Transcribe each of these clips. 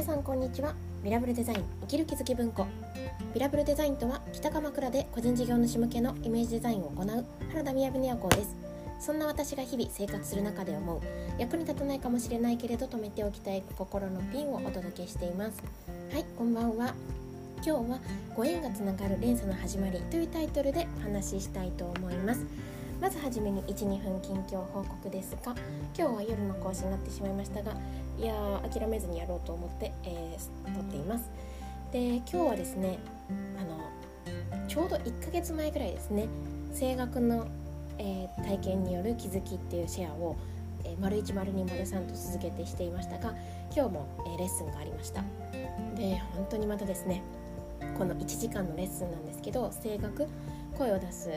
皆さんこんにちは。ミラブルデザイン生きる気づき文庫。ミラブルデザインとは北鎌倉で個人事業主向けのイメージデザインを行う原田宮部也子です。そんな私が日々生活する中で思う役に立たないかもしれないけれど止めておきたい心のピンをお届けしています。はいこんばんは。今日はご縁がつながる連鎖の始まりというタイトルでお話ししたいと思います。まずはじめに12分近況報告ですが今日は夜の更新になってしまいましたがいやー諦めずにやろうと思って、えー、撮っています。で今日はですねあのちょうど1ヶ月前ぐらいですね声楽の、えー、体験による気づきっていうシェアをえー、丸1丸2丸3と続けてしていましたが今日も、え、レッスンがありました。で本当にまたですねこの1時間のレッスンなんですけど声楽声を出す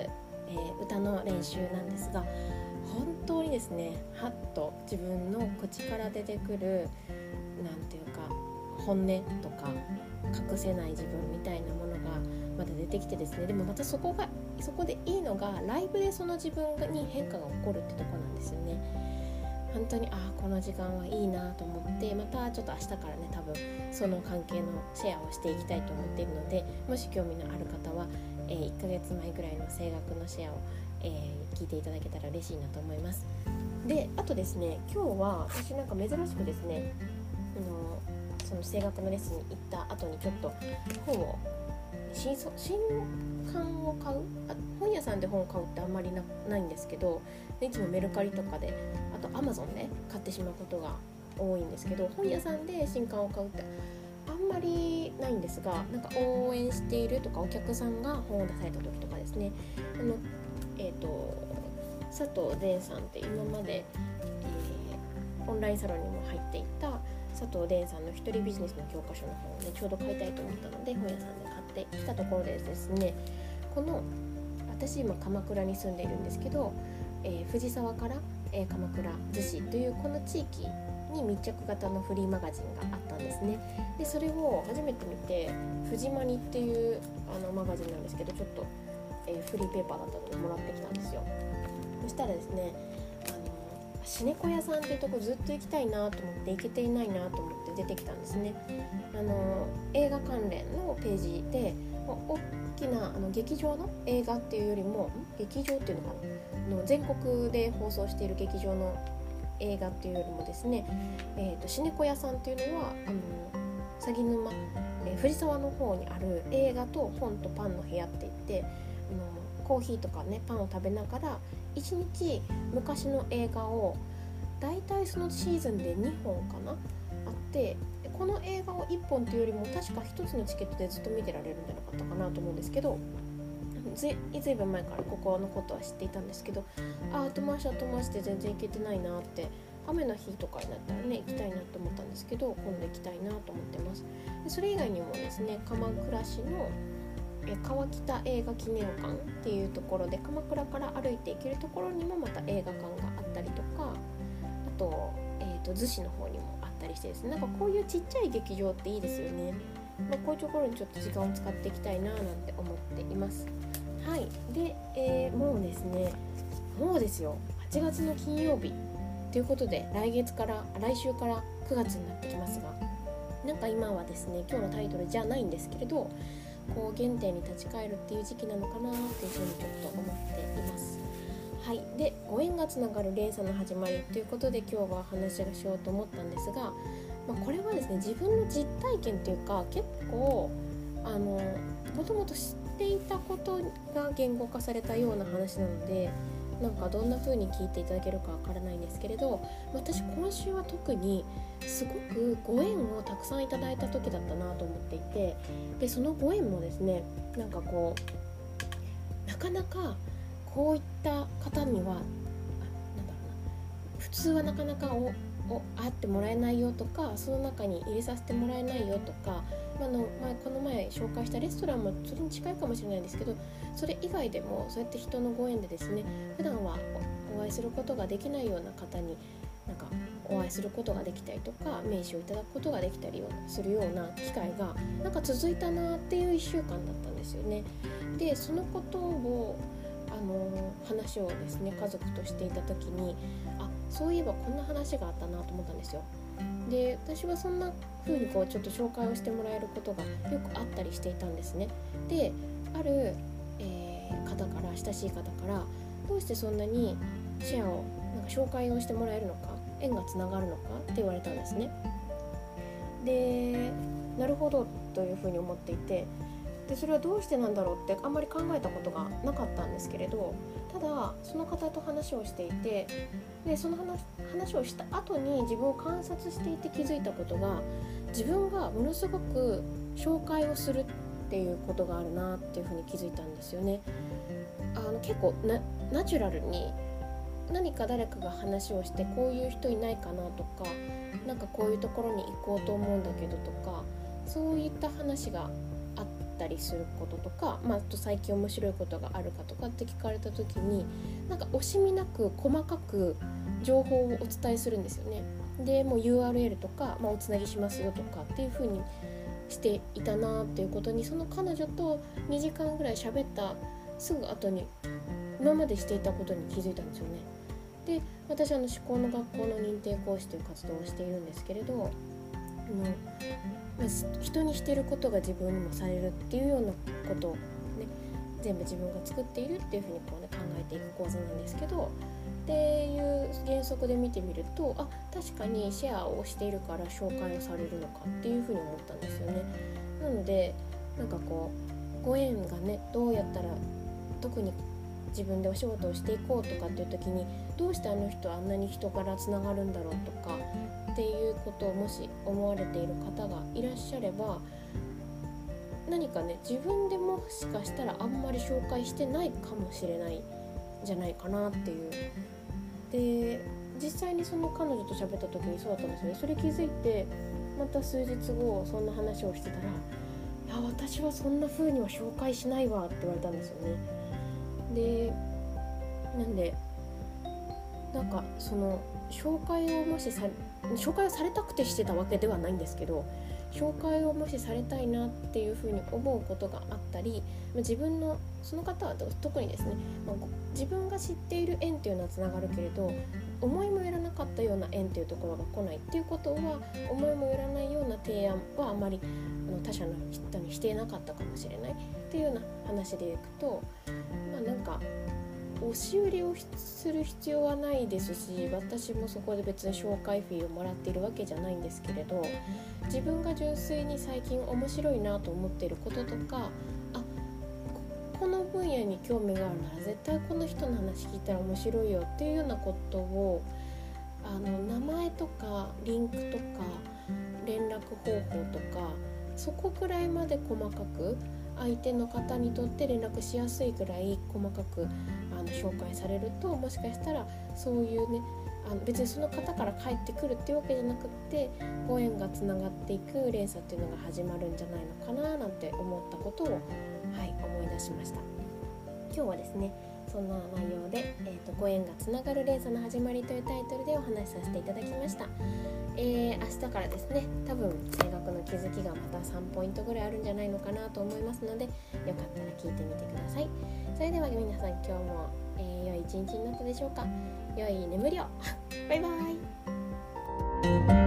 えー、歌の練習なんですが本当にですねはっと自分の口から出てくる何て言うか本音とか隠せない自分みたいなものがまだ出てきてですねでもまたそこがそこでいいのがライブでその自分に変化が起こるってとこなんですよね。本当にああこの時間はいいなと思ってまたちょっと明日からね多分その関係のシェアをしていきたいと思っているのでもし興味のある方はえー、1ヶ月前ぐらいの声楽のシェアを、えー、聞いていただけたら嬉しいなと思います。であとですね今日は私なんか珍しくですねあのその声楽のレッスンに行った後にちょっと本を新新刊を買う？あ本屋さんで本を買うってあんまりなないんですけどいつもメルカリとかであとアマゾンで買ってしまうことが多いんですけど本屋さんで新刊を買うってんまりないんですがなんか応援しているとかお客さんが本を出された時とかですね。あの、えーと、佐藤伝さんって今まで、えー、オンラインサロンにも入っていた佐藤伝さんの一人ビジネスの教科書の本をねちょうど買いたいと思ったので本屋さんで買ってきたところでですね。この私今鎌倉に住んでいるんですけど、えー、藤沢から、えー、鎌倉逗子というこの地域に密着型のフリーマガジンがあったんですね。でそれを初めて見て「藤マニ」っていうあのマガジンなんですけどちょっと、えー、フリーペーパーだったのでもらってきたんですよ。そしたらですねあのシネコ屋さんっていうとこずっと行きたいなと思って行けていないなと思って出てきたんですね。あの映画関連のページで大きなあの劇場の映画っていうよりも劇場っていうのかな？の全国で放送している劇場の映画っていうよりもですね、えーと、シネコ屋さんっていうのはあの鷺沼、えー、藤沢の方にある映画と本とパンの部屋って言ってあのコーヒーとかねパンを食べながら1日昔の映画を大体そのシーズンで2本かなあってこの映画を1本というよりも確か1つのチケットでずっと見てられるんじゃなかったかなと思うんですけどずいぶん前からここのことは知っていたんですけどあ後回し後回しで全然行けてないなって雨の日とかになったらね行きたいなと思ったんですけど今度行きたいなと思ってます。でそれ以外にもですね鎌倉市のえ川北映画記念館っていうところで鎌倉から歩いて行けるところにもまた映画館があったりとかあと,、えーと、逗子の方にもあったりしてですねなんかこういうちっちゃい劇場っていいですよね、まあ、こういうところにちょっと時間を使っていきたいななんて思っていますはい。で、えー、もうですねもうですよ。8月の金曜日。ということで来月から来週から9月になってきますが。なんか今はですね今日のタイトルじゃないんですけれどこう原点に立ち返るっていう時期なのかなっていうふうにちょっと思っています。はい、でご縁がつながる連鎖の始まり。ということで今日は話がしようと思ったんですが、まあ、これはですね自分の実体験というか結構あのもともと知っていたことが言語化されたような話なのでなんかどんな風に聞いていただけるかわからないんですけれど私今週は特にすごくご縁をたくさんいただいた時だったなと思っていてでそのご縁もですねなんかこうなかなかこういった方にはなんだろうな普通はなかなかおお会ってもらえないよとかその中に入れさせてもらえないよとかあの前この前紹介したレストランもそれに近いかもしれないんですけどそれ以外でもそうやって人のご縁でですね普段はお会いすることができないような方になんかお会いすることができたりとか名刺をいただくことができたりするような機会がなんか続いたなっていう1週間だったんですよね。でそのことをの話をですね家族としていた時にあそういえばこんな話があったなと思ったんですよ。で私はそんな風にこうちょっと紹介をしてもらえることがよくあったりしていたんですね。である、えー、方から親しい方からどうしてそんなにシェアをなんか紹介をしてもらえるのか縁がつながるのかって言われたんですね。でなるほどというふうに思っていてでそれはどうしてなんだろうってあんまり考えたことがなかったんですけれどただその方と話をしていてでその話話をした後に自分を観察していて気づいたことが自分がものすごく紹介をするっていうことがあるなっていうふうに気づいたんですよね。あの結構ナチュラルに何か誰かが話をしてこういう人いないかなとか何かこういうところに行こうと思うんだけどとかそういった話がったりすることとか、まあ、と最近面白いことがあるかとかって聞かれた時になんか惜しみなく細かく情報をお伝えするんですよね。でもう URL とか、まあ、おつなぎしますよとかっていう風にしていたなっていうことにその彼女と2時間ぐらい喋ったすぐ後に今までしていたことに気づいたんですよね。で私あの思考の学校の認定講師という活動をしているんですけれどあの人にしてることが自分にもされるっていうようなことをね全部自分が作っているっていうふうにこう、ね、考えていく講座なんですけどっていう原則で見てみるとあ確かにシェアをしているから紹介をされるのかっていうふうに思ったんですよね。なのでなんかこうご縁がねどうやったら特に自分でお仕事をしていこうとかっていう時にどうしてあの人あんなに人からつながるんだろうとかっていうことをもし思われている方がいらっしゃれば何かね自分でもしかしたらあんまり紹介してないかもしれないんじゃないかなっていう。で実際にその彼女と喋った時にそうだったんですよね。それ気づいてまた数日後そんな話をしてたら「いや私はそんな風には紹介しないわ」って言われたんですよね。でなんでなんかその紹介をもしさ紹介をされたくてしてたわけではないんですけど紹介をもしされたいなっていうふうに思うことがあったり自分のその方は特にですね、まあ、自分が知っている縁っていうのはつながるけれど思いもよらなかったような縁っていうところが来ないっていうことは思いもよらないような提案はあまり他者の人にしていなかったかもしれないっていうような話でいくとまあなんか押し売りをする必要はないですし私もそこで別に紹介フィーをもらっているわけじゃないんですけれど自分が純粋に最近面白いなと思っていることとかあこの分野に興味があるなら絶対この人の話聞いたら面白いよっていうようなことをあの名前とかリンクとか連絡方法とかそこくらいまで細かく相手の方にとって連絡しやすいぐらい細かくあの紹介されるともしかしたらそういうねあの別にその方から帰ってくるっていうわけじゃなくってご縁がつながっていく連鎖っていうのが始まるんじゃないのかななんて思ったことを、はい、思い出しました今日はですねそんな内容で、えーと「ご縁がつながる連鎖の始まり」というタイトルでお話しさせていただきました。えー、明日からですね多分性格の気づきがまた3ポイントぐらいあるんじゃないのかなと思いますのでよかったら聞いてみてください。それでは皆さん今日も、えー、良い一日になったでしょうか。良い眠りを。バイバイ。